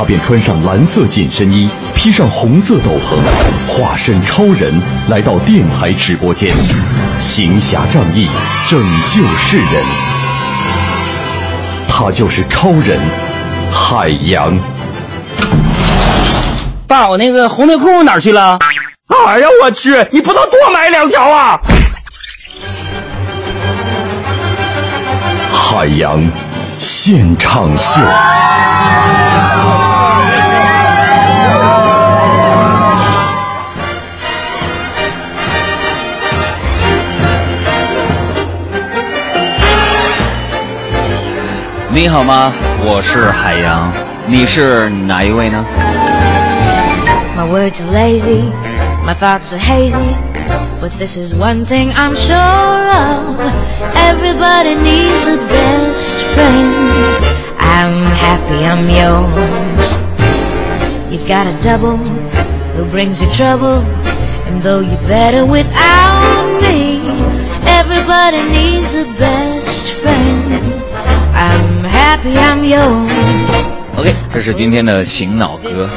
他便穿上蓝色紧身衣，披上红色斗篷，化身超人来到电台直播间，行侠仗义，拯救世人。他就是超人海洋。爸，我那个红内裤哪去了？哎呀，我去！你不能多买两条啊！海洋现场秀。你好吗？我是海洋，你是哪一位呢？ My words are lazy, my thoughts are hazy. But this is one thing I'm sure of. Everybody needs a best friend. I'm happy I'm yours. You got a double who brings you trouble. And though you're better without me, everybody needs a best friend. I'm happy yours. OK，这是今天的醒脑歌。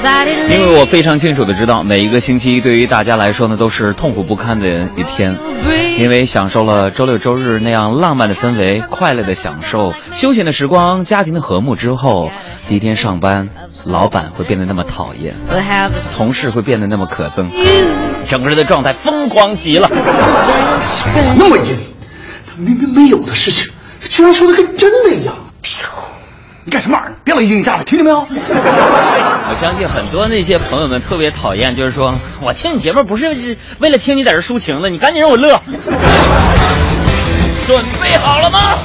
因为我非常清楚的知道，每一个星期对于大家来说呢，都是痛苦不堪的一天。因为享受了周六周日那样浪漫的氛围、快乐的享受、休闲的时光、家庭的和睦之后，第一天上班，老板会变得那么讨厌，同事会变得那么可憎，整个人的状态疯狂极了。那么阴，他明明没有的事情，他居然说的跟真的一样。你干什么玩意儿？别老一惊一乍的，听见没有？我相信很多那些朋友们特别讨厌，就是说我听你节目不是为了听你在这抒情的，你赶紧让我乐。准备好了吗？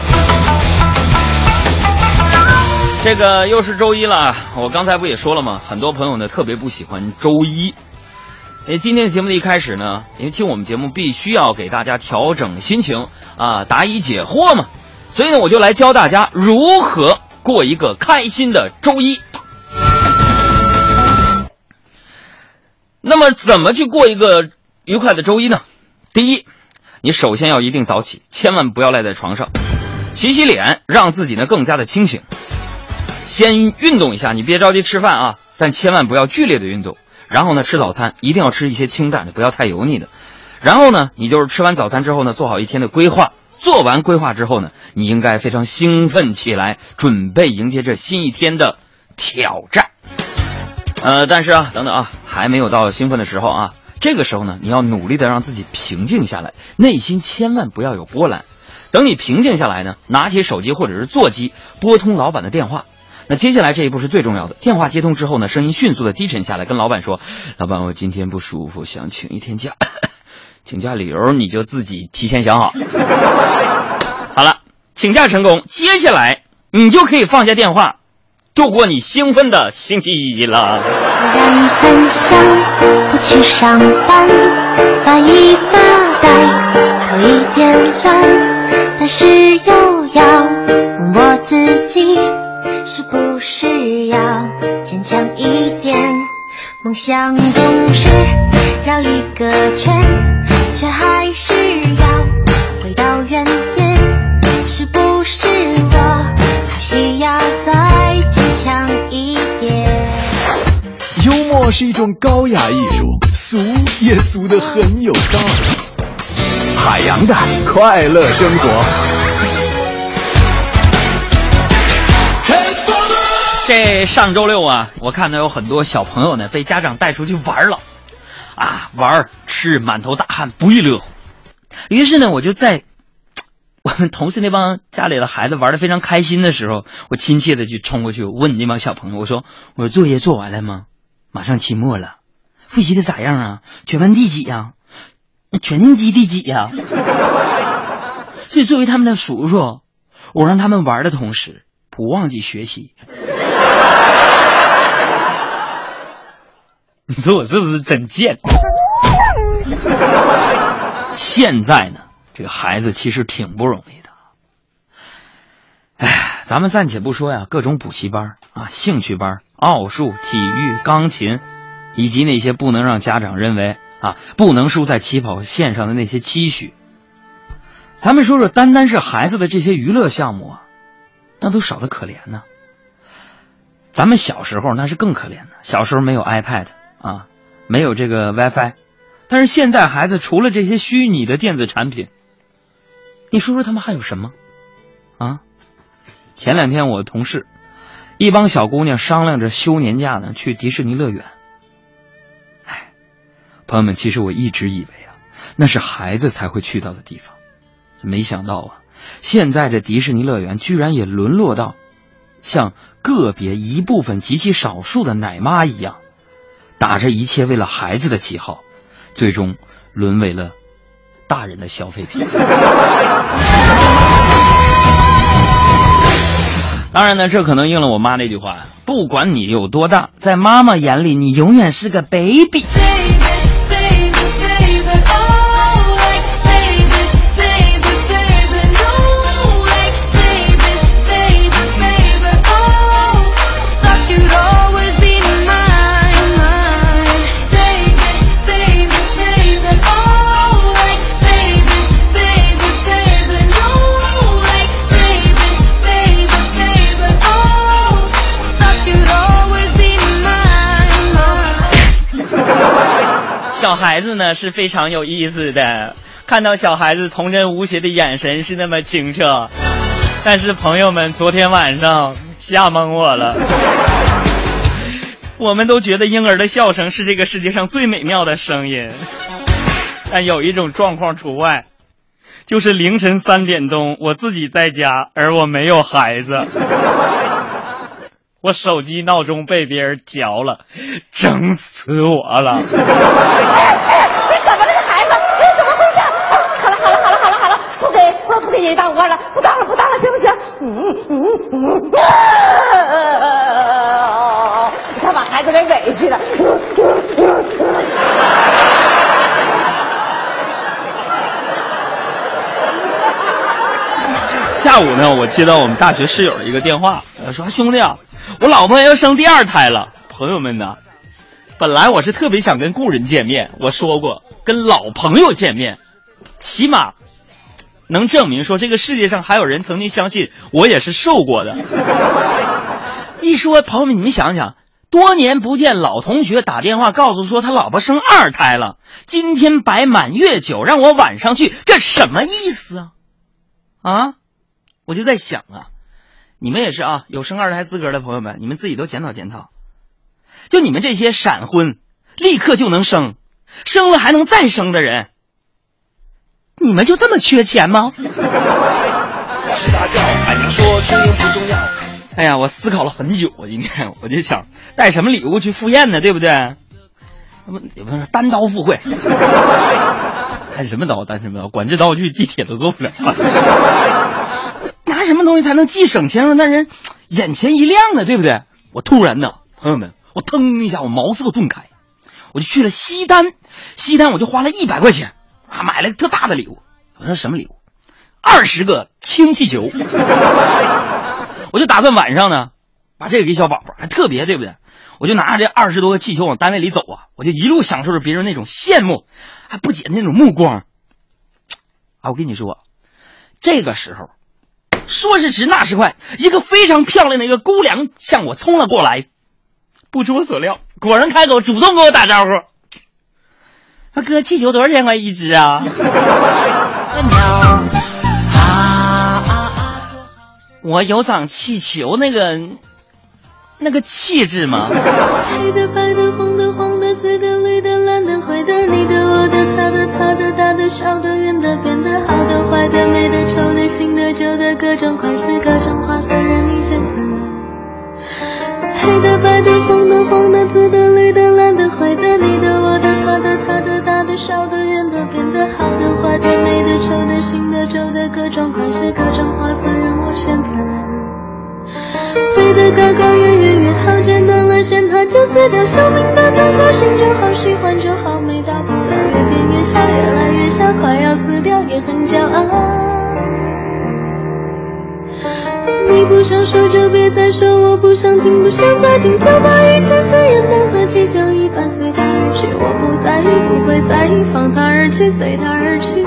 这个又是周一了，我刚才不也说了吗？很多朋友呢特别不喜欢周一。因为今天的节目的一开始呢，因为听我们节目必须要给大家调整心情啊，答疑解惑嘛，所以呢，我就来教大家如何过一个开心的周一。那么，怎么去过一个愉快的周一呢？第一，你首先要一定早起，千万不要赖在床上，洗洗脸，让自己呢更加的清醒。先运动一下，你别着急吃饭啊，但千万不要剧烈的运动。然后呢，吃早餐一定要吃一些清淡的，不要太油腻的。然后呢，你就是吃完早餐之后呢，做好一天的规划。做完规划之后呢，你应该非常兴奋起来，准备迎接这新一天的挑战。呃，但是啊，等等啊，还没有到兴奋的时候啊。这个时候呢，你要努力的让自己平静下来，内心千万不要有波澜。等你平静下来呢，拿起手机或者是座机，拨通老板的电话。那接下来这一步是最重要的。电话接通之后呢，声音迅速的低沉下来，跟老板说：“老板，我今天不舒服，想请一天假，请假理由你就自己提前想好。”好了，请假成功，接下来你就可以放下电话，度过你兴奋的星期一了。让你很想不去上班，发一发呆，有一点懒，但是又要问我自己，是不是要坚强一点？梦想总是绕一个圈，却还是要回到原点，是不是我还需要再坚强一点？幽默是一种高雅艺术，俗也俗得很有道理。海洋的快乐生活。这上周六啊，我看到有很多小朋友呢被家长带出去玩了，啊，玩儿吃满头大汗，不亦乐乎。于是呢，我就在我们同事那帮家里的孩子玩的非常开心的时候，我亲切的就冲过去问那帮小朋友，我说：“我说作业做完了吗？马上期末了，复习的咋样啊？全班第几呀、全年级第几呀、所以作为他们的叔叔，我让他们玩的同时不忘记学习。你说我是不是真贱？现在呢，这个孩子其实挺不容易的。哎，咱们暂且不说呀，各种补习班啊、兴趣班、奥数、体育、钢琴，以及那些不能让家长认为啊不能输在起跑线上的那些期许。咱们说说，单单是孩子的这些娱乐项目啊，那都少得可怜呢。咱们小时候那是更可怜的，小时候没有 iPad 啊，没有这个 WiFi，但是现在孩子除了这些虚拟的电子产品，你说说他们还有什么？啊？前两天我同事一帮小姑娘商量着休年假呢去迪士尼乐园。哎，朋友们，其实我一直以为啊，那是孩子才会去到的地方，没想到啊，现在这迪士尼乐园居然也沦落到像个别一部分极其少数的奶妈一样，打着一切为了孩子的旗号，最终沦为了大人的消费品。当然呢，这可能应了我妈那句话：不管你有多大，在妈妈眼里，你永远是个 baby。小孩子呢是非常有意思的，看到小孩子童真无邪的眼神是那么清澈，但是朋友们昨天晚上吓懵我了。我们都觉得婴儿的笑声是这个世界上最美妙的声音，但有一种状况除外，就是凌晨三点钟我自己在家，而我没有孩子。我手机闹钟被别人调了，整死我了！哎哎，你怎么了这孩子？哎，怎么回事？好了好了好了好了好了，不给我不给爷爷当官了，不当了不当了，行不行？嗯嗯嗯，他把孩子给委屈的。下午呢，我接到我们大学室友的一个电话，说兄弟啊。我老婆要生第二胎了，朋友们呢？本来我是特别想跟故人见面，我说过跟老朋友见面，起码能证明说这个世界上还有人曾经相信我也是受过的。一说朋友们，你们想想，多年不见老同学打电话告诉说他老婆生二胎了，今天摆满月酒让我晚上去，这什么意思啊？啊？我就在想啊。你们也是啊，有生二胎资格的朋友们，你们自己都检讨检讨。就你们这些闪婚，立刻就能生，生了还能再生的人，你们就这么缺钱吗？哎呀，我思考了很久，我今天我就想带什么礼物去赴宴呢，对不对？那么也不是单刀赴会，单什么刀？单什么刀？管制刀具，地铁都坐不了。拿什么东西才能既省钱又让人眼前一亮呢？对不对？我突然呢，朋友们，我腾一下，我茅塞顿开，我就去了西单，西单我就花了一百块钱啊，买了个特大的礼物。我说什么礼物？二十个氢气球。我就打算晚上呢，把这个给小宝宝，还特别，对不对？我就拿着这二十多个气球往单位里走啊，我就一路享受着别人那种羡慕还不解那种目光。啊，我跟你说，这个时候。说时迟，那时快，一个非常漂亮的一个姑娘向我冲了过来。不出我所料，果然开口主动跟我打招呼：“啊哥，气球多少钱块一只啊？” 我有长气球那个那个气质吗？黑的、白的、红的、黄的、紫的、绿的、蓝的、灰的，你的、我的、他的、他的、大的、小的、的、美的、丑的、新的、旧的，各种款式、各种花色任你选择。黑的、白的、红的、黄的、紫的、绿的、蓝的、灰的，你的、我的、他的、他的、大的、小的、圆的、扁的、好的、坏的、美的、丑的、新的、旧的，各种款式、各种花色任我选择。飞得高高、远远越好，简单了线它就碎掉。寿命短短，高兴就好，喜欢就好，没大不了。越变越小，越来。他快要死掉也很骄傲。你不想说就别再说我不想听不想再听就把一切誓言当做气球一般随他而去。我不在意不会在意放他而去随他而去。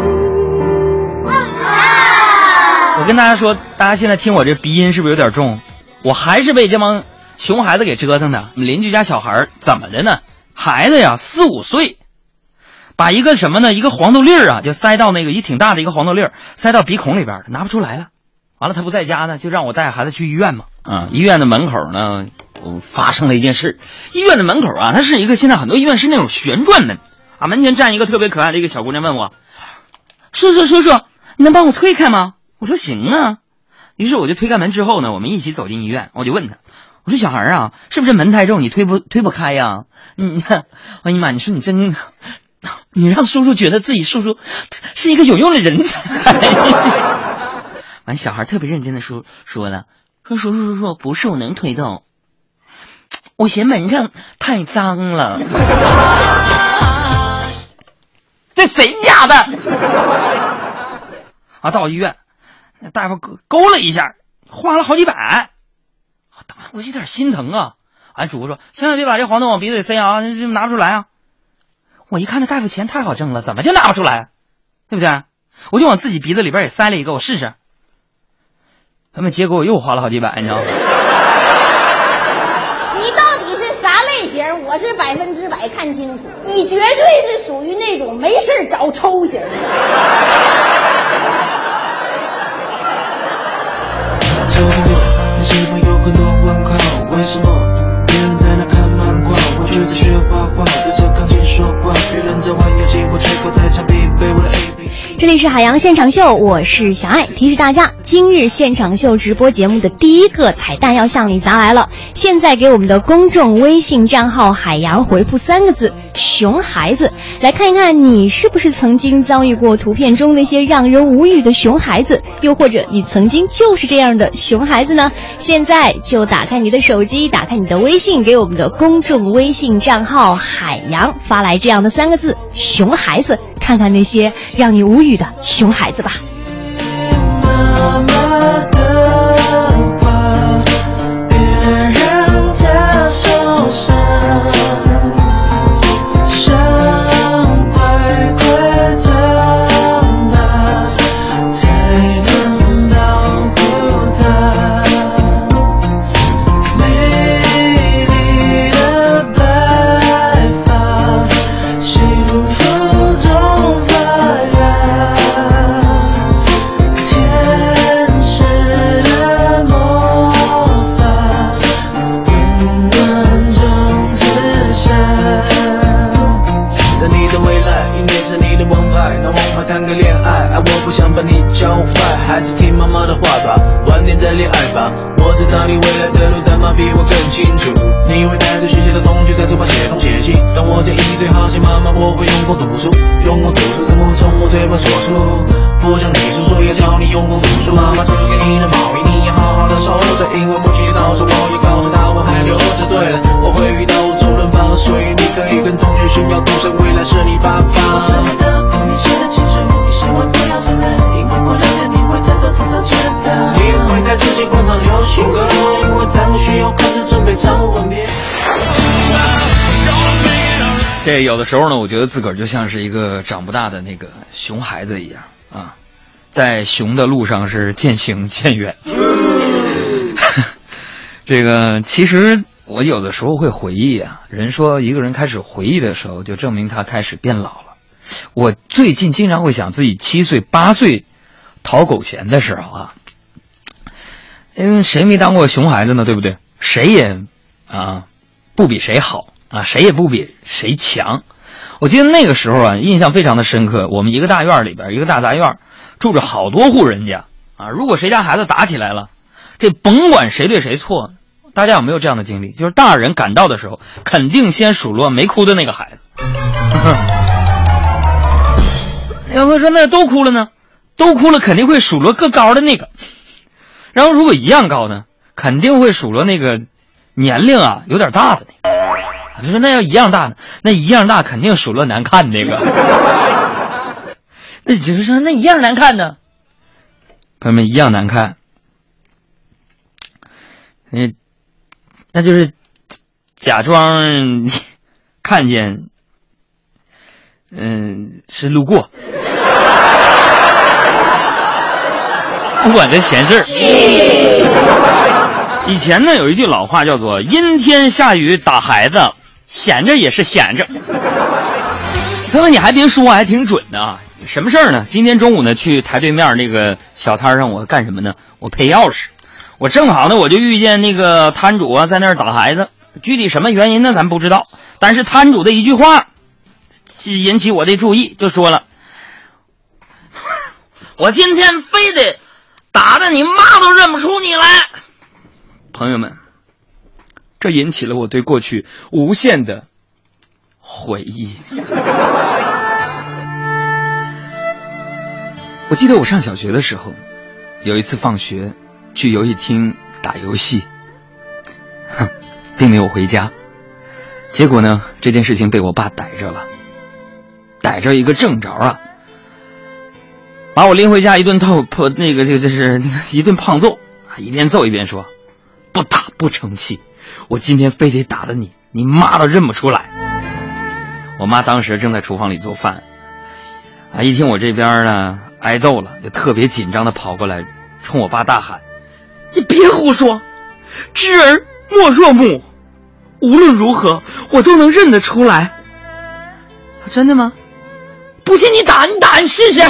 我跟大家说大家现在听我这鼻音是不是有点重？我还是被这帮熊孩子给折腾的。邻居家小孩怎么的呢？孩子呀四五岁把一个什么呢？一个黄豆粒儿啊，就塞到那个一挺大的一个黄豆粒儿，塞到鼻孔里边儿，拿不出来了。完了，他不在家呢，就让我带孩子去医院嘛。啊，医院的门口呢，发生了一件事。医院的门口啊，它是一个现在很多医院是那种旋转门，啊，门前站一个特别可爱的一个小姑娘，问我：“叔叔叔叔，你能帮我推开吗？”我说：“行啊。”于是我就推开门之后呢，我们一起走进医院。我就问他：“我说小孩啊，是不是门太重，你推不推不开呀？”你，哎呀妈，你说你真，你让叔叔觉得自己叔叔 是一个有用的人才。完，小孩特别认真的说说了，说叔叔叔叔不是我能推动，我嫌门上太脏了。这谁家的？啊，到医院，那大夫勾勾了一下，花了好几百，我有点心疼啊。俺主播说，千万别把这黄豆往鼻子里塞啊，这拿不出来啊。我一看那大夫钱太好挣了，怎么就拿不出来？对不对？我就往自己鼻子里边也塞了一个，我试试。他们结果我又花了好几百，你知道吗？你到底是啥类型？我是百分之百看清楚，你绝对是属于那种没事找抽型 为什么？别人在那看漫画，我却在学这里是海洋现场秀，我是小爱。提示大家，今日现场秀直播节目的第一个彩蛋要向你砸来了。现在给我们的公众微信账号“海洋”回复三个字“熊孩子”，来看一看你是不是曾经遭遇过图片中那些让人无语的熊孩子，又或者你曾经就是这样的熊孩子呢？现在就打开你的手机，打开你的微信，给我们的公众微信账号“海洋”发来这样的三个字“熊孩子”，看看那些让你无语的熊孩子吧。想把你教坏，还是听妈妈的话吧，晚点再恋爱吧。我知道你未来的路，但妈比我更清楚。你会带着学习的同学在书包写东写西，当我建议最好写妈妈，我会用功读书，用功读书怎么会从我嘴巴说出？不想你说说，要教你用功读书，妈妈有的时候呢，我觉得自个儿就像是一个长不大的那个熊孩子一样啊，在熊的路上是渐行渐远。这个其实我有的时候会回忆啊，人说一个人开始回忆的时候，就证明他开始变老了。我最近经常会想自己七岁八岁讨狗钱的时候啊，因为谁没当过熊孩子呢？对不对？谁也啊不比谁好啊，谁也不比谁强。我记得那个时候啊，印象非常的深刻。我们一个大院里边，一个大杂院，住着好多户人家啊。如果谁家孩子打起来了，这甭管谁对谁错，大家有没有这样的经历？就是大人赶到的时候，肯定先数落没哭的那个孩子。要不说那都哭了呢？都哭了，肯定会数落个高的那个。然后如果一样高呢，肯定会数落那个年龄啊有点大的那个。就说那要一样大呢，那一样大肯定数落难看那个。那就是说那一样难看呢，朋友们一样难看。嗯，那就是假装 看见，嗯，是路过，不管这闲事儿。以前呢有一句老话叫做“阴天下雨打孩子，闲着也是闲着”。他说，你还别说，还挺准的啊！什么事儿呢？今天中午呢，去台对面那个小摊上，我干什么呢？我配钥匙。我正好呢，我就遇见那个摊主啊，在那儿打孩子。具体什么原因呢？咱不知道。但是摊主的一句话，引起我的注意，就说了：“我今天非得打的你妈都认不出你来。”朋友们，这引起了我对过去无限的回忆。我记得我上小学的时候，有一次放学去游戏厅打游戏，哼，并没有回家。结果呢，这件事情被我爸逮着了，逮着一个正着啊，把我拎回家一顿揍，那个就就是一顿胖揍啊，一边揍一边说：“不打不成器，我今天非得打的你，你妈都认不出来。”我妈当时正在厨房里做饭，啊，一听我这边呢。挨揍了，就特别紧张的跑过来，冲我爸大喊：“你别胡说，知儿莫若母，无论如何我都能认得出来。”真的吗？不信你打，你打，你试试。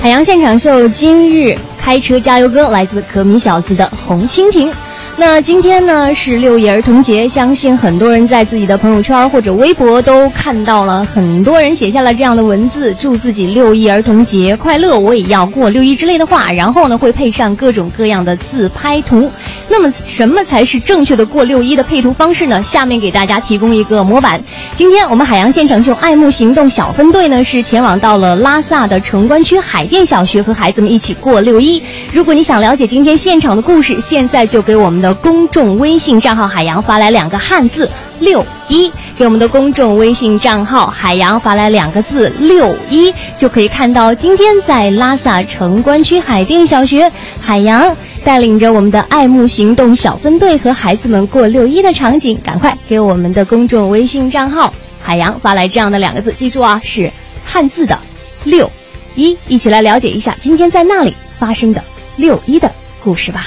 海洋现场秀今日开车加油歌来自可米小子的《红蜻蜓》。那今天呢是六一儿童节，相信很多人在自己的朋友圈或者微博都看到了，很多人写下了这样的文字，祝自己六一儿童节快乐，我也要过六一之类的话，然后呢会配上各种各样的自拍图。那么什么才是正确的过六一的配图方式呢？下面给大家提供一个模板。今天我们海洋现场秀爱慕行动小分队呢是前往到了拉萨的城关区海淀小学，和孩子们一起过六一。如果你想了解今天现场的故事，现在就给我们的。公众微信账号海洋发来两个汉字六一，给我们的公众微信账号海洋发来两个字六一，就可以看到今天在拉萨城关区海淀小学，海洋带领着我们的爱慕行动小分队和孩子们过六一的场景。赶快给我们的公众微信账号海洋发来这样的两个字，记住啊，是汉字的六一，一起来了解一下今天在那里发生的六一的故事吧。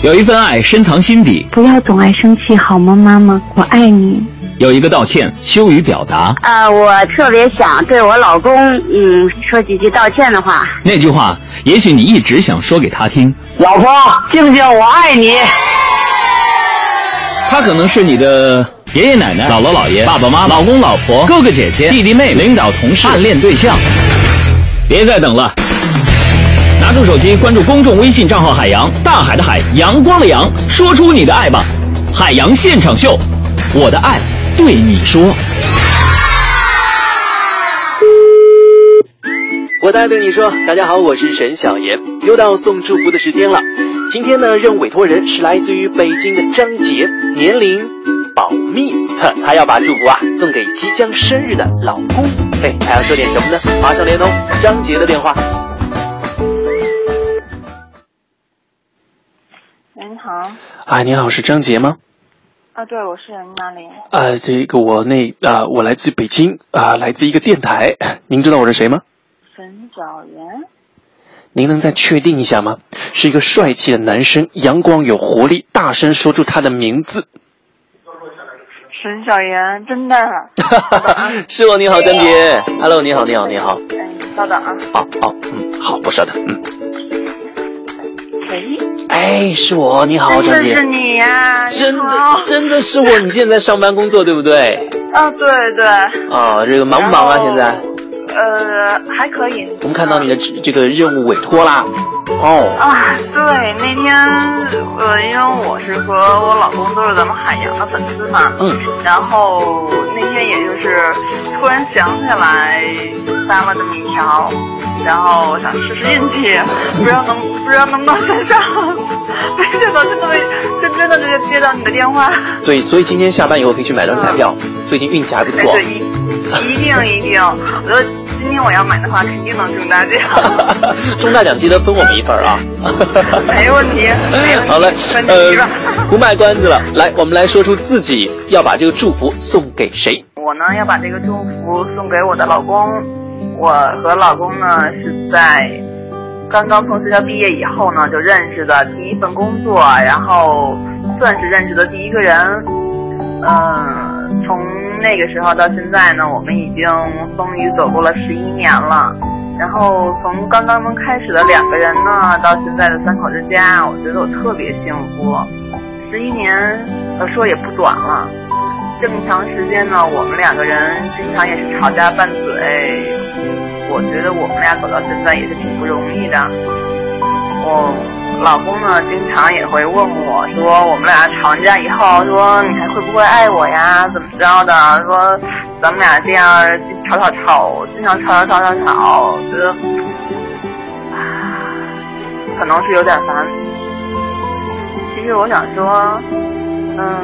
有一份爱深藏心底，不要总爱生气好吗，妈妈？我爱你。有一个道歉羞于表达，啊，我特别想对我老公，嗯，说几句道歉的话。那句话，也许你一直想说给他听。老婆，静静，我爱你。他可能是你的爷爷奶奶、姥姥姥爷、爸爸妈妈、老公老婆、哥哥姐姐、弟弟妹妹、领导同事、暗恋对象。别再等了。拿出手机，关注公众微信账号“海洋大海的海阳光的阳”，说出你的爱吧！海洋现场秀，我的爱对你说。我的爱对你说，大家好，我是沈小岩，又到送祝福的时间了。今天呢，任务委托人是来自于北京的张杰，年龄保密，呵，他要把祝福啊送给即将生日的老公。嘿，还要说点什么呢？马上连通张杰的电话。好，啊，你好，是张杰吗？啊，对，我是您哪里？啊，这个我那啊，我来自北京啊，来自一个电台。您知道我是谁吗？沈小元。您能再确定一下吗？是一个帅气的男生，阳光有活力，大声说出他的名字。沈小元，真的。是我，你好，张杰。Hello，你好，你好，你好。哎，稍等啊。哦哦，嗯，好，不稍等，嗯。喂，哎，是我，你好，张姐，是你呀，真的，真的是我，你现在上班工作对不对？啊，对对。啊，这个忙不忙啊？现在？呃，还可以。我们看到你的这个任务委托啦。哦。啊，对，那天呃，因为我是和我老公都是咱们海洋的粉丝嘛，嗯，然后那天也就是突然想起来。发了这么一条，然后我想试试运气，不知道能不知道能不能跟上，没想到真的就真的就接到你的电话。对，所以今天下班以后可以去买张彩票，最近运气还不错。对，一一定一定，我觉得今天我要买的话，肯定能中大奖。中大奖记得分我们一份啊。没问题，没问题。好嘞，呃，不卖关子了，来，我们来说出自己要把这个祝福送给谁。我呢要把这个祝福送给我的老公。我和老公呢是在刚刚从学校毕业以后呢就认识的第一份工作，然后算是认识的第一个人。嗯，从那个时候到现在呢，我们已经风雨走过了十一年了。然后从刚刚开始的两个人呢，到现在的三口之家，我觉得我特别幸福。十一年，呃，说也不短了。这么长时间呢，我们两个人经常也是吵架拌嘴。我觉得我们俩走到现在也是挺不容易的。我老公呢，经常也会问我说，我们俩吵架以后，说你还会不会爱我呀？怎么着的？说咱们俩这样吵吵吵，经常吵吵吵吵吵，觉得可能是有点烦。其实我想说，嗯。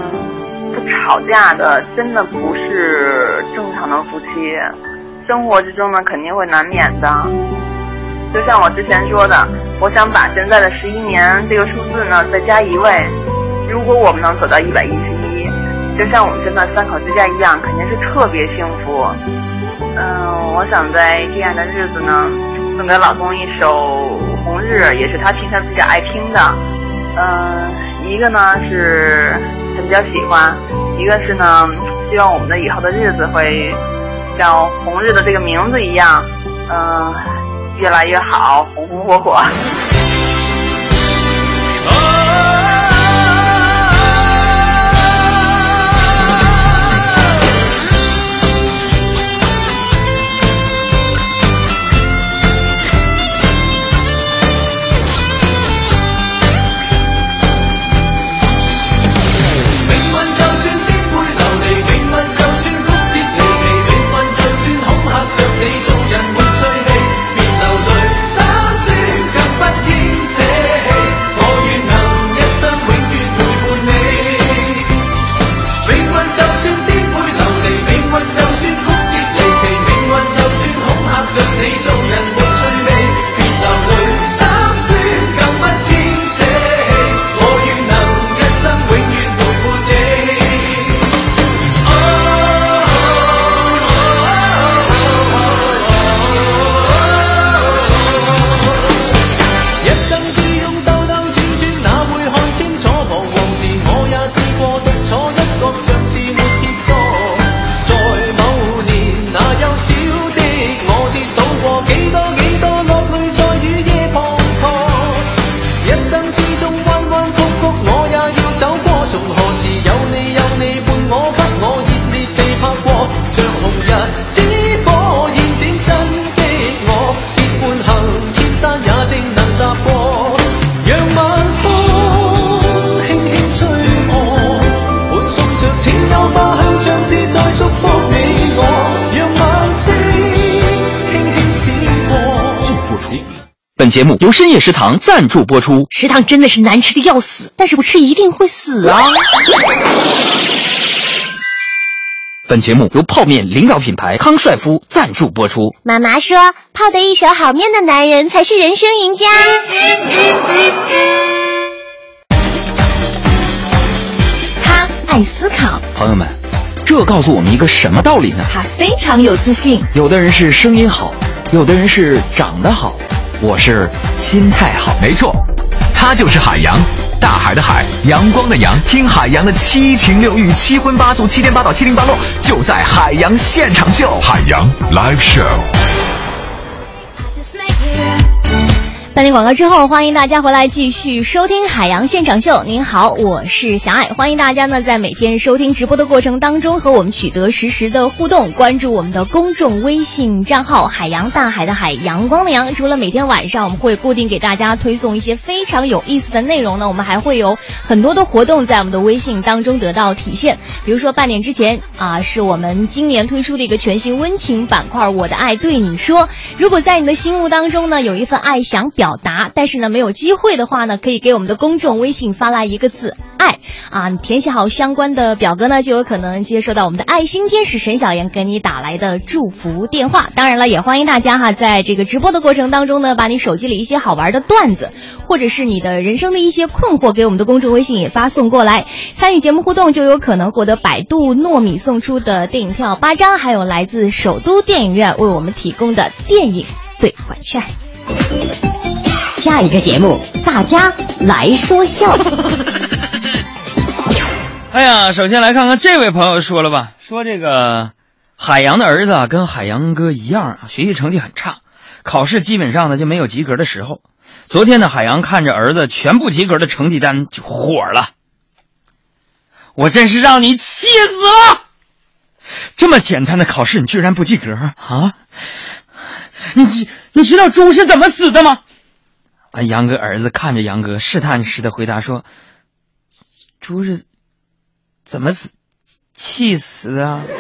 不吵架的真的不是正常的夫妻，生活之中呢肯定会难免的。就像我之前说的，我想把现在的十一年这个数字呢再加一位，如果我们能走到一百一十一，就像我们现在三口之家一样，肯定是特别幸福。嗯，我想在这样的日子呢，送给老公一首《红日》，也是他平常比较爱听的。嗯，一个呢是。他比较喜欢，一个是呢，希望我们的以后的日子会像红日的这个名字一样，嗯，越来越好，红红火火。节目由深夜食堂赞助播出。食堂真的是难吃的要死，但是不吃一定会死啊！本节目由泡面领导品牌康帅夫赞助播出。妈妈说，泡得一手好面的男人才是人生赢家。他爱思考。朋友们，这告诉我们一个什么道理呢？他非常有自信。有的人是声音好，有的人是长得好。我是心态好，没错，他就是海洋，大海的海，阳光的阳。听海洋的七情六欲、七荤八素、七颠八倒、七零八落，就在海洋现场秀。海洋 Live Show。广告之后，欢迎大家回来继续收听《海洋现场秀》。您好，我是小爱，欢迎大家呢在每天收听直播的过程当中和我们取得实时的互动，关注我们的公众微信账号“海洋大海的海阳光的阳”。除了每天晚上我们会固定给大家推送一些非常有意思的内容呢，我们还会有很多的活动在我们的微信当中得到体现。比如说半点之前啊，是我们今年推出的一个全新温情板块“我的爱对你说”。如果在你的心目当中呢有一份爱想表达，但是呢没有机会的话呢，可以给我们的公众微信发来一个字“爱”啊，你填写好相关的表格呢，就有可能接收到我们的爱心天使沈小妍给你打来的祝福电话。当然了，也欢迎大家哈，在这个直播的过程当中呢，把你手机里一些好玩的段子，或者是你的人生的一些困惑，给我们的公众微信也发送过来。参与节目互动，就有可能获得百度糯米送出的电影票八张，还有来自首都电影院为我们提供的电影兑换券。下一个节目，大家来说笑。哎呀，首先来看看这位朋友说了吧，说这个海洋的儿子，跟海洋哥一样，学习成绩很差，考试基本上呢就没有及格的时候。昨天呢，海洋看着儿子全部及格的成绩单就火了，我真是让你气死了！这么简单的考试你居然不及格啊？你知你知道猪是怎么死的吗？啊，杨哥儿子看着杨哥，试探似的回答说：“猪是怎么死？气死的。”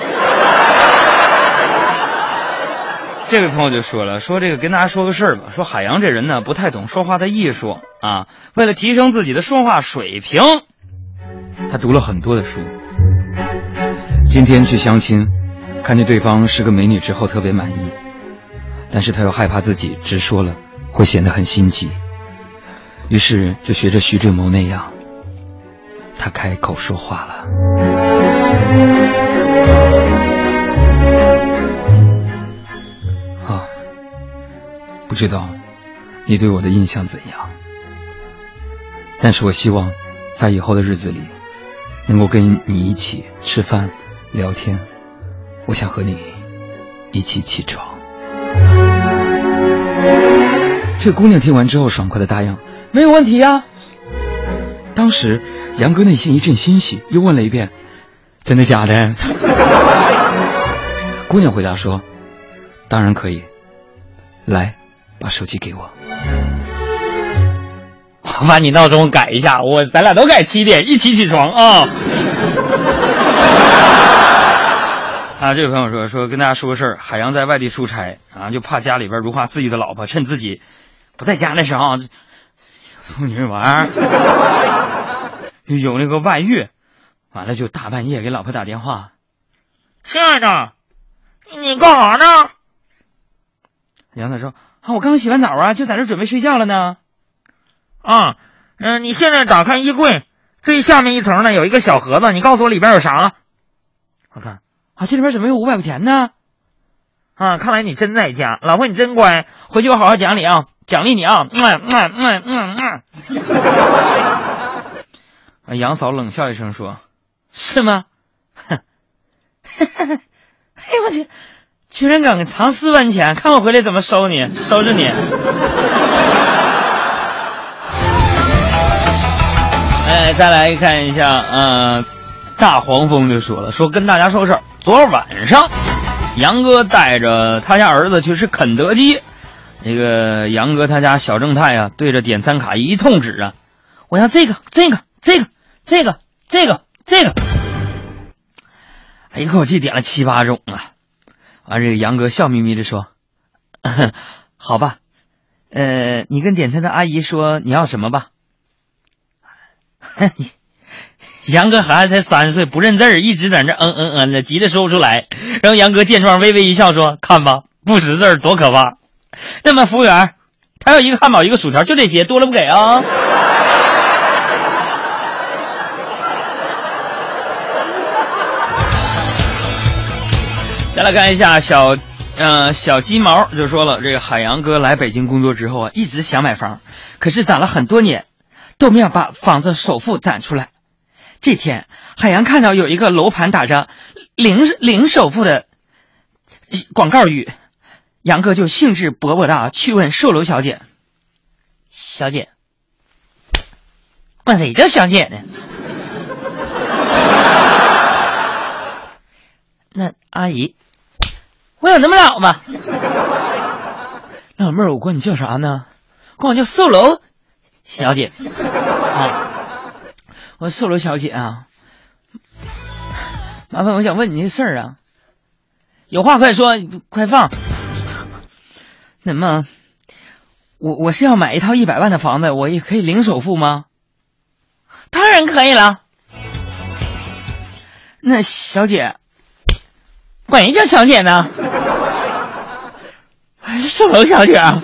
这位朋友就说了：“说这个跟大家说个事儿吧，说海洋这人呢不太懂说话的艺术啊，为了提升自己的说话水平，他读了很多的书。今天去相亲，看见对方是个美女之后特别满意，但是他又害怕自己直说了会显得很心急。”于是就学着徐志摩那样，他开口说话了。啊，不知道你对我的印象怎样？但是我希望在以后的日子里，能够跟你一起吃饭、聊天。我想和你一起起床。这姑娘听完之后，爽快的答应。没有问题呀。当时杨哥内心一阵欣喜，又问了一遍：“真的假的？” 姑娘回答说：“当然可以。”来，把手机给我。我把你闹钟改一下，我咱俩都改七点，一起起床啊！啊，这位朋友说说跟大家说个事儿，海洋在外地出差啊，就怕家里边如花似玉的老婆趁自己不在家那时候。妇女玩，有那个外遇，完了就大半夜给老婆打电话，亲爱的，你干啥呢？杨子说啊，我刚洗完澡啊，就在这准备睡觉了呢。啊，嗯，你现在打开衣柜最下面一层呢，有一个小盒子，你告诉我里边有啥？我看啊，这里边怎么有五百块钱呢？啊，看来你真在家，老婆你真乖，回去我好好奖励啊。奖励你啊！嗯嗯嗯嗯嗯。杨嫂冷笑一声说：“是吗？”哼，哎呦我去，居然敢藏四万钱，看我回来怎么收你，收拾你！哎，再来看一下，嗯，大黄蜂就说了，说跟大家说个事儿，昨晚上，杨哥带着他家儿子去吃肯德基。那个杨哥他家小正太啊，对着点餐卡一通指啊，我要这个这个这个这个这个这个，一口气点了七八种啊。完，这个杨哥笑眯眯的说：“ 好吧，呃，你跟点餐的阿姨说你要什么吧。”嘿杨哥孩子才三岁，不认字儿，一直在那嗯嗯嗯的，急得说不出来。然后杨哥见状微微一笑说：“看吧，不识字儿多可怕。”那么，服务员，他要一个汉堡，一个薯条，就这些，多了不给啊。再来看一下小，呃，小鸡毛就说了，这个海洋哥来北京工作之后啊，一直想买房，可是攒了很多年，都没有把房子首付攒出来。这天，海洋看到有一个楼盘打着零零首付的广告语。杨哥就兴致勃勃的去问售楼小姐：“小姐，管谁叫小姐呢？那阿姨，我有那么老吗？老妹儿，我管你叫啥呢？管我叫售楼小姐 啊！我售楼小姐啊，麻烦我想问你个事儿啊，有话快说，快放。那么，我我是要买一套一百万的房子，我也可以零首付吗？当然可以了。那小姐，管人叫小姐呢？售楼小姐啊？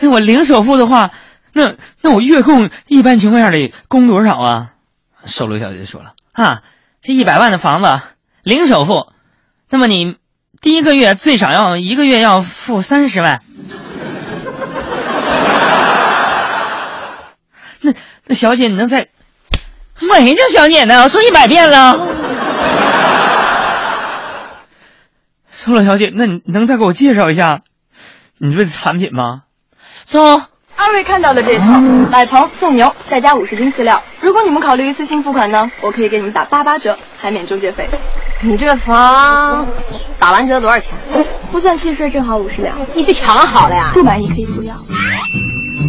那我零首付的话，那那我月供一般情况下得供多少啊？售楼小姐说了啊，这一百万的房子零首付，那么你第一个月最少要一个月要付三十万。那那小姐，你能再没叫小姐呢？我说一百遍了。售楼小姐，那你能再给我介绍一下你这产品吗？走。二位看到的这套买棚送牛，再加五十斤饲料。如果你们考虑一次性付款呢，我可以给你们打八八折，还免中介费。你这房打完折多少钱？不算契税，正好五十两。你去抢好了呀？不满意可以不要。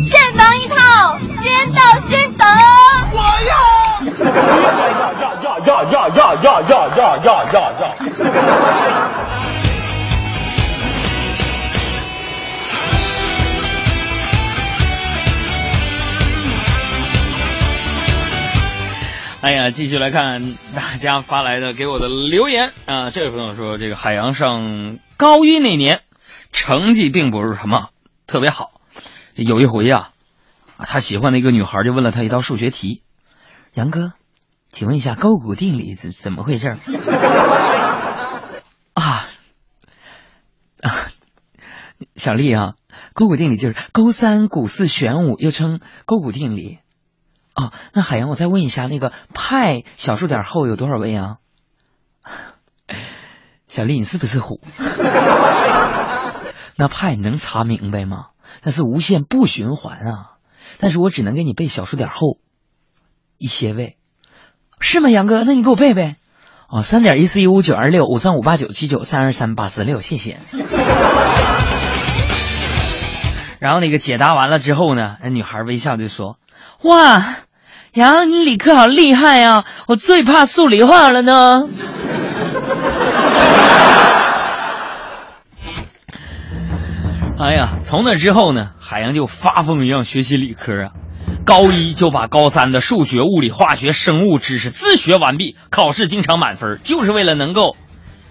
现房一套，先到先得。我要！呀呀呀呀呀呀呀呀呀呀呀！哎呀，继续来看大家发来的给我的留言啊！这位朋友说，这个海洋上高一那年，成绩并不是什么特别好。有一回呀，他喜欢的一个女孩就问了他一道数学题：“杨哥，请问一下勾股定理怎怎么回事？”啊啊，小丽啊，勾股定理就是勾三股四弦五，又称勾股定理。哦，那海洋，我再问一下，那个派小数点后有多少位啊？小丽，你是不是虎？那派你能查明白吗？那是无限不循环啊！但是我只能给你背小数点后一些位，是吗？杨哥，那你给我背背。哦，三点一四一五九二六五三五八九七九三二三八四六，谢谢。然后那个解答完了之后呢，那女孩微笑就说：“哇。”呀，你理科好厉害呀！我最怕数理化了呢。哎呀，从那之后呢，海洋就发疯一样学习理科啊。高一就把高三的数学、物理、化学、生物知识自学完毕，考试经常满分，就是为了能够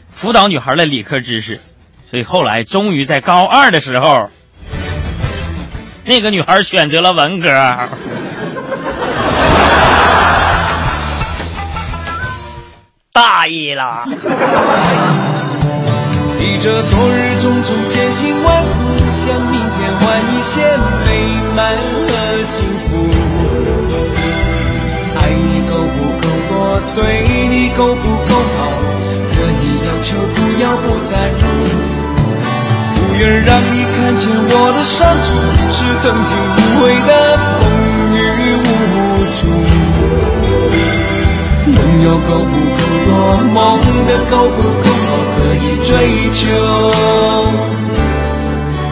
辅导女孩的理科知识。所以后来终于在高二的时候，那个女孩选择了文科。大意了。披着昨日种种千辛万苦，向明天换一些美满和幸福。爱你够不够多，对你够不够好，可以要求，不要不在乎。不愿让你看见我的伤处，是曾经无悔的风雨无阻。梦有够不够梦的够不够好，可以追求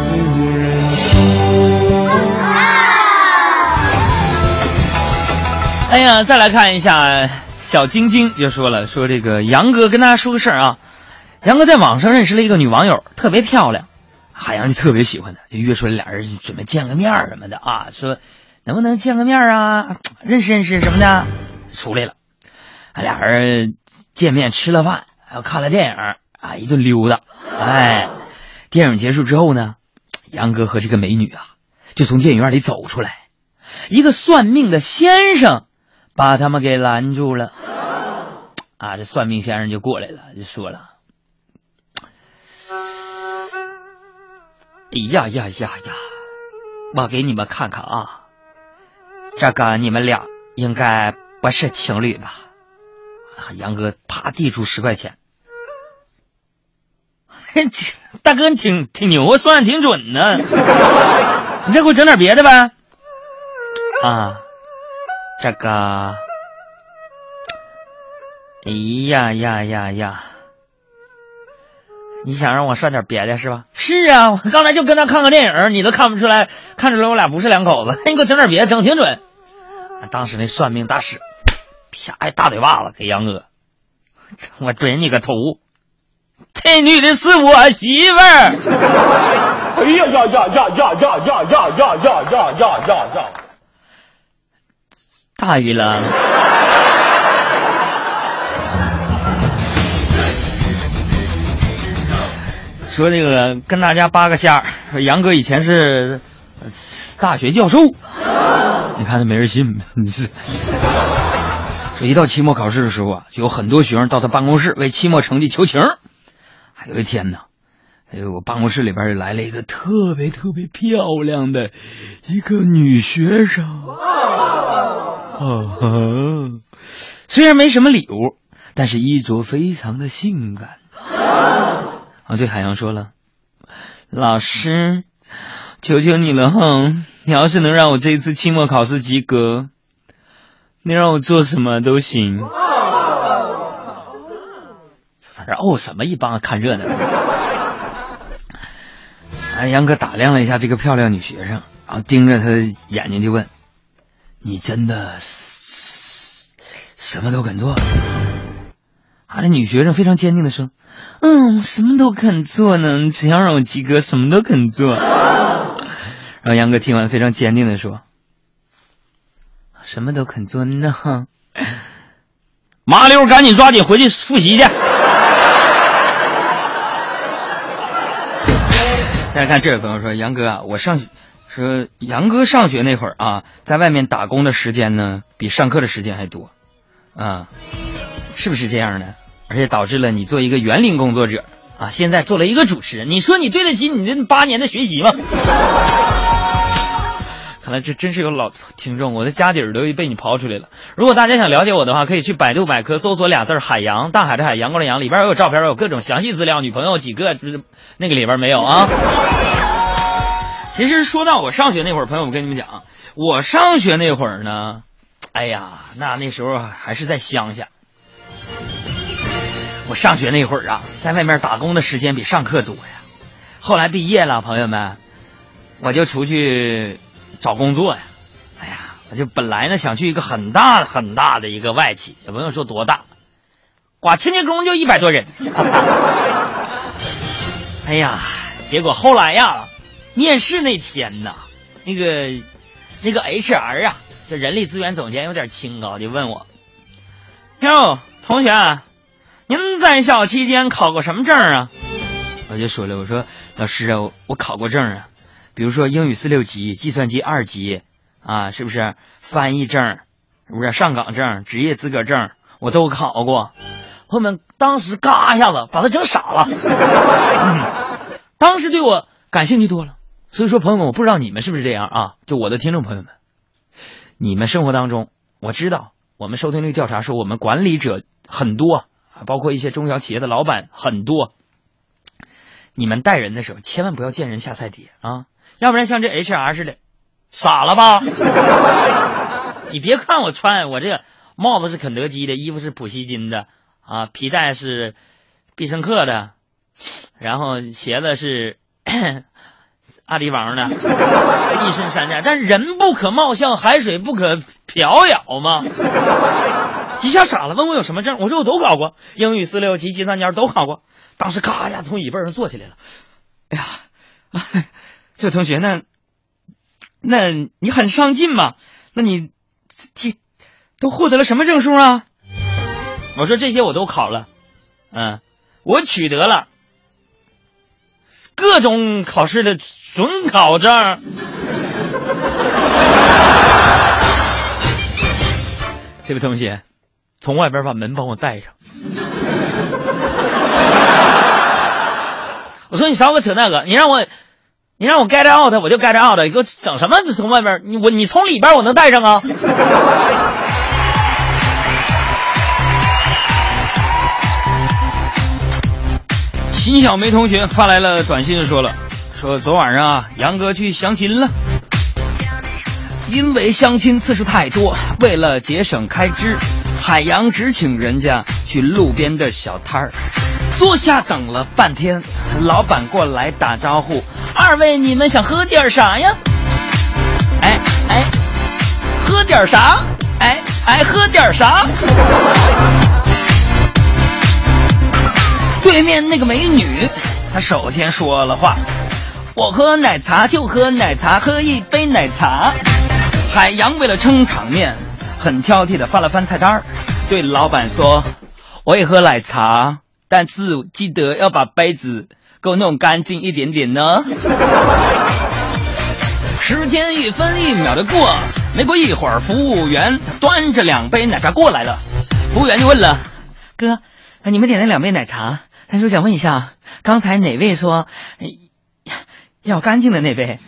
不认输。哎呀，再来看一下，小晶晶就说了，说这个杨哥跟大家说个事儿啊，杨哥在网上认识了一个女网友，特别漂亮，海洋就特别喜欢她，就约出来俩人准备见个面什么的啊，说能不能见个面啊，认识认识什么的，出来了。俩人见面吃了饭，还看了电影啊，一顿溜达。哎，电影结束之后呢，杨哥和这个美女啊，就从电影院里走出来，一个算命的先生把他们给拦住了。啊，这算命先生就过来了，就说了：“哎呀呀呀呀，我给你们看看啊，这个你们俩应该不是情侣吧？”啊杨哥啪递出十块钱，大哥你挺挺牛啊，算的挺准呢。你再给我整点别的呗。啊，这个，哎呀呀呀呀！你想让我算点别的是吧？是啊，我刚才就跟他看个电影，你都看不出来，看出来我俩不是两口子。你给我整点别的，整挺准。当时那算命大师，啪一大嘴巴子给杨哥，我准你个头！这女的是我媳妇儿。哎呀呀呀呀呀呀呀呀呀呀呀呀呀呀！大意了。说这个跟大家扒个瞎，说杨哥以前是大学教授，你看他没人信呗？你是说一到期末考试的时候啊，就有很多学生到他办公室为期末成绩求情。还有一天呢，哎呦，我办公室里边来了一个特别特别漂亮的一个女学生。哦，虽然没什么礼物，但是衣着非常的性感。啊，对海洋说了，老师，求求你了哈！你要是能让我这一次期末考试及格，你让我做什么都行。在这哦什么一帮看热闹。哎，杨哥打量了一下这个漂亮女学生，然后盯着她的眼睛就问：“你真的什么都肯做？”啊，这女学生非常坚定的说。嗯，什么都肯做呢，只要让我及格，什么都肯做。然后杨哥听完，非常坚定的说：“什么都肯做呢？麻溜，赶紧抓紧回去复习去。”大家看，这位朋友说：“杨哥啊，我上学说杨哥上学那会儿啊，在外面打工的时间呢，比上课的时间还多啊，是不是这样的？”而且导致了你做一个园林工作者啊，现在做了一个主持人，你说你对得起你这八年的学习吗？看来这真是有老听众，我的家底儿都被你刨出来了。如果大家想了解我的话，可以去百度百科搜索俩字儿“海洋”，大海的海，阳光的阳，里边儿有照片，有各种详细资料。女朋友几个？就是那个里边没有啊。其实说到我上学那会儿，朋友，我跟你们讲，我上学那会儿呢，哎呀，那那时候还是在乡下。我上学那会儿啊，在外面打工的时间比上课多呀。后来毕业了，朋友们，我就出去找工作呀。哎呀，我就本来呢想去一个很大很大的一个外企，也不用说多大，刮清洁工就一百多人。哎呀，结果后来呀，面试那天呐，那个那个 HR 啊，这人力资源总监有点清高，就问我：“哟，同学。”您在校期间考过什么证啊？我就说了，我说老师啊，我考过证啊，比如说英语四六级、计算机二级啊，是不是？翻译证，是不是？上岗证、职业资格证，我都考过。朋友们当时嘎一下子把他整傻了，当时对我感兴趣多了。所以说，朋友们，我不知道你们是不是这样啊？就我的听众朋友们，你们生活当中，我知道我们收听率调查说，我们管理者很多。包括一些中小企业的老板很多，你们带人的时候千万不要见人下菜碟啊，要不然像这 HR 似的，傻了吧？你别看我穿我这个帽子是肯德基的，衣服是普希金的啊，皮带是必胜客的，然后鞋子是 阿迪王的，一身山寨，但人不可貌相，海水不可漂摇嘛。一下傻了，问我有什么证？我说我都考过，英语四六级、计算机都考过。当时咔一下从椅背上坐起来了。哎呀，这同学，那那你很上进嘛？那你提都获得了什么证书啊？我说这些我都考了，嗯，我取得了各种考试的准考证。这位同学。从外边把门帮我带上。我说你少给我扯那个，你让我，你让我 get out，我就 get out。你给我整什么？从外边，你我你从里边我能带上啊？秦小梅同学发来了短信，说了，说昨晚上啊，杨哥去相亲了，因为相亲次数太多，为了节省开支，海洋只请人家去路边的小摊儿坐下等了半天。老板过来打招呼：“二位，你们想喝点啥呀？”哎哎，喝点啥？哎哎，喝点啥？对面那个美女，她首先说了话：“我喝奶茶就喝奶茶，喝一杯奶茶。”海洋为了撑场面，很挑剔的翻了翻菜单，对老板说：“我也喝奶茶，但是记得要把杯子给我弄干净一点点呢。”时间一分一秒的过，没过一会儿，服务员端着两杯奶茶过来了。服务员就问了：“哥，你们点了两杯奶茶，但是我想问一下，刚才哪位说要干净的那杯？”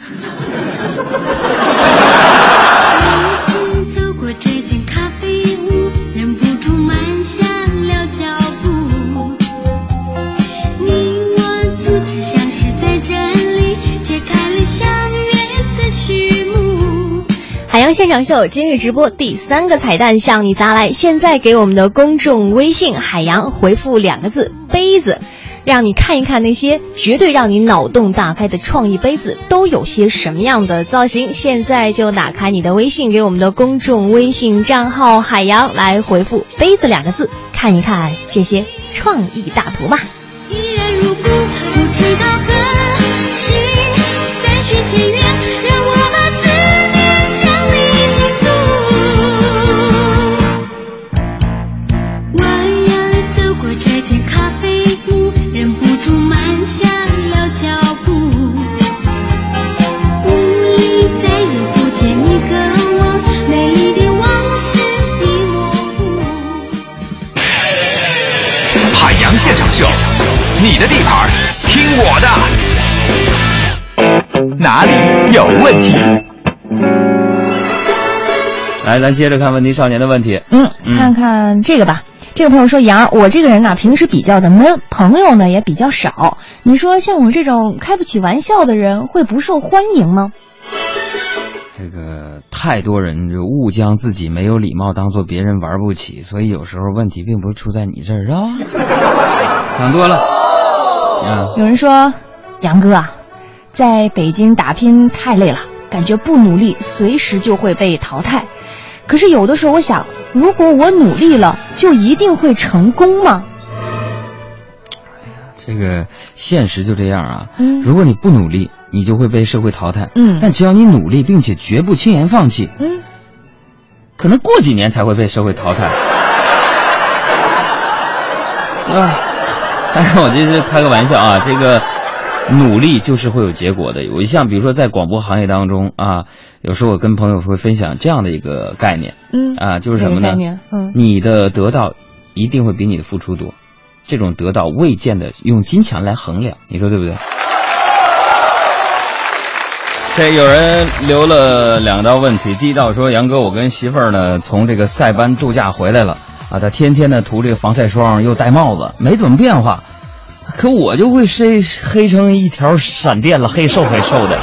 现场秀今日直播第三个彩蛋向你砸来，现在给我们的公众微信“海洋”回复两个字“杯子”，让你看一看那些绝对让你脑洞大开的创意杯子都有些什么样的造型。现在就打开你的微信，给我们的公众微信账号“海洋”来回复“杯子”两个字，看一看这些创意大图吧。依然如故，不知道你的地盘，听我的。哪里有问题？来，咱接着看问题少年的问题。嗯，看看这个吧。这个朋友说：“杨儿，我这个人呐、平时比较的闷，朋友呢也比较少。你说像我这种开不起玩笑的人，会不受欢迎吗这个太多人就误将自己没有礼貌当做别人玩不起，所以有时候问题并不是出在你这儿啊。想多了。啊？”，有人说：“杨哥啊，在北京打拼太累了，感觉不努力随时就会被淘汰。可是有的时候我想，如果我努力了，就一定会成功吗？这个现实就这样啊。嗯如果你不努力，你就会被社会淘汰。嗯但只要你努力，并且绝不轻言放弃，嗯，可能过几年才会被社会淘汰。对 吧？当然，我这是开个玩笑啊。这个努力就是会有结果的。我一项，比如说在广播行业当中啊，有时候我跟朋友会分享这样的一个概念，嗯啊，就是什么呢概念？嗯你的得到一定会比你的付出多，这种得到未见的用金钱来衡量，你说对不对？这有人留了两道问题，第一道说杨哥，我跟媳妇儿呢从这个塞班度假回来了啊，他天天呢涂这个防晒霜，又戴帽子，没怎么变化，可我就会黑黑成一条闪电了，黑瘦黑瘦的。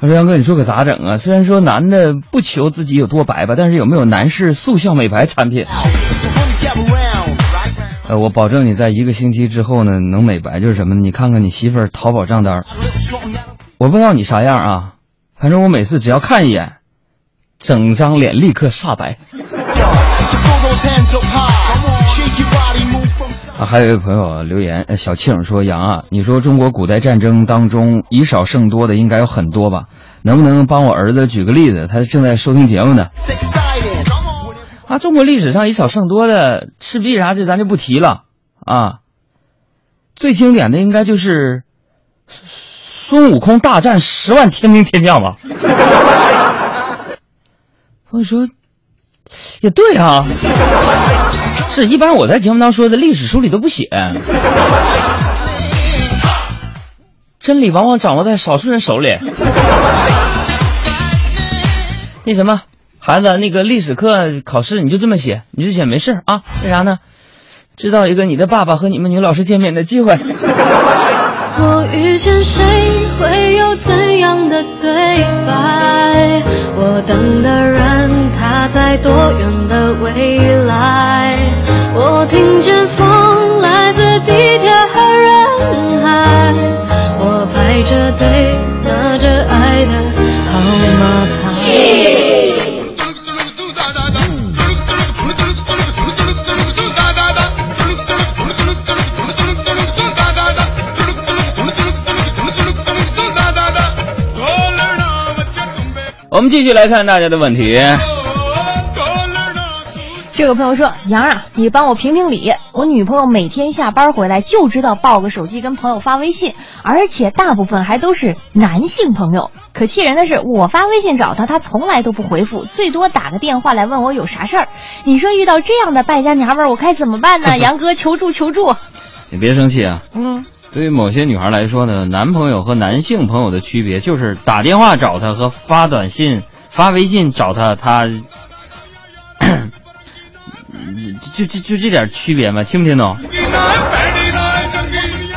我说杨哥，你说可咋整啊？虽然说男的不求自己有多白吧，但是有没有男士速效美白产品？呃，我保证你在一个星期之后呢能美白，就是什么呢？你看看你媳妇儿淘宝账单，我不知道你啥样啊，反正我每次只要看一眼，整张脸立刻煞白。啊，还有一位朋友留言，小庆说：“杨啊，你说中国古代战争当中以少胜多的应该有很多吧？能不能帮我儿子举个例子？他正在收听节目呢。”啊，中国历史上以少胜多的赤壁啥这咱就不提了啊。最经典的应该就是孙悟空大战十万天兵天将吧。我说也对啊，是一般我在节目当中说的历史书里都不写，真理往往掌握在少数人手里。那什么，孩子，那个历史课考试你就这么写，你就写没事啊？为啥呢？知道一个你的爸爸和你们女老师见面的机会。我遇见谁会有怎样的对白？我等的人他在多远的未来？我听见风来自地铁和人海我排着队拿着爱的号码牌。我们继续来看大家的问题。这个朋友说：“杨啊，你帮我评评理。我女朋友每天下班回来就知道抱个手机跟朋友发微信，而且大部分还都是男性朋友。可气人的是，我发微信找她，她从来都不回复，最多打个电话来问我有啥事儿。你说遇到这样的败家娘们儿，我该怎么办呢？杨哥，求助求助！你别生气啊。嗯，对于某些女孩来说呢，男朋友和男性朋友的区别就是打电话找他和发短信、发微信找他，他 就就就这点区别嘛？听不听懂？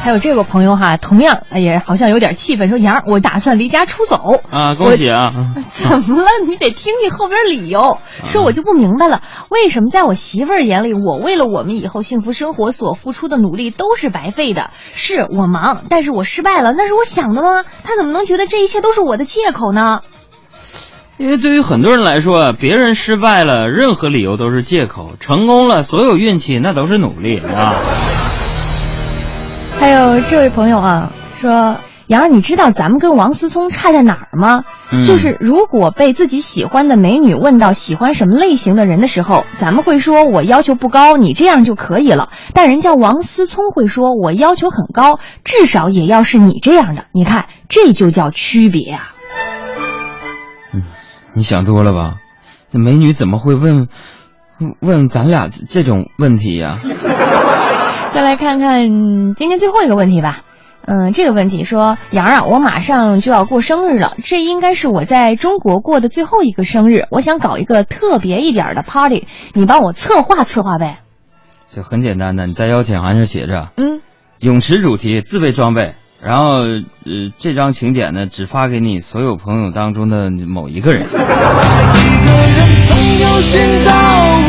还有这个朋友哈，同样也好像有点气愤，说杨儿，我打算离家出走。啊，恭喜啊！怎么了？你得听听后边理由。说我就不明白了，为什么在我媳妇儿眼里，我为了我们以后幸福生活所付出的努力都是白费的？是我忙，但是我失败了，那是我想的吗？他怎么能觉得这一切都是我的借口呢？因为对于很多人来说，别人失败了，任何理由都是借口；成功了，所有运气那都是努力啊。还有这位朋友啊，说杨儿，你知道咱们跟王思聪差在哪儿吗？嗯就是如果被自己喜欢的美女问到喜欢什么类型的人的时候，咱们会说我要求不高，你这样就可以了。但人家王思聪会说我要求很高，至少也要是你这样的。你看，这就叫区别啊！嗯你想多了吧？那美女怎么会问问咱俩这种问题呀、再来看看今天最后一个问题吧。嗯，这个问题说，杨儿啊，我马上就要过生日了，这应该是我在中国过的最后一个生日，我想搞一个特别一点的 party，你帮我策划策划呗。就很简单的，你在邀请函上写着，嗯，泳池主题自备装备，然后呃，这张请柬呢只发给你所有朋友当中的某一个人。一个人总有心到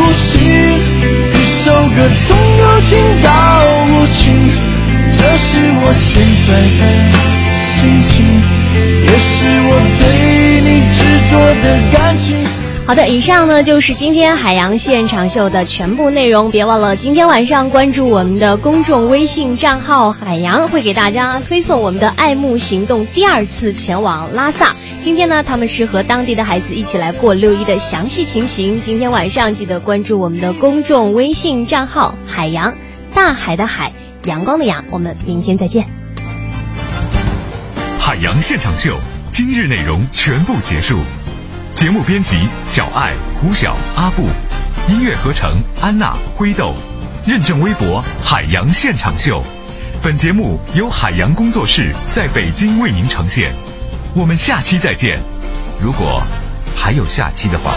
无心，一首歌从有情到无情，这是我现在的心情，也是我对你执着的感情。好的，以上呢就是今天海洋现场秀的全部内容。别忘了今天晚上关注我们的公众微信账号“海洋”，会给大家推送我们的爱慕行动第二次前往拉萨。今天呢，他们是和当地的孩子一起来过六一的详细情形。今天晚上记得关注我们的公众微信账号“海洋”，大海的海，阳光的阳。我们明天再见。海洋现场秀今日内容全部结束。节目编辑小爱、胡晓、阿布，音乐合成安娜、灰豆，认证微博海洋现场秀。本节目由海洋工作室在北京为您呈现。我们下期再见。如果还有下期的话。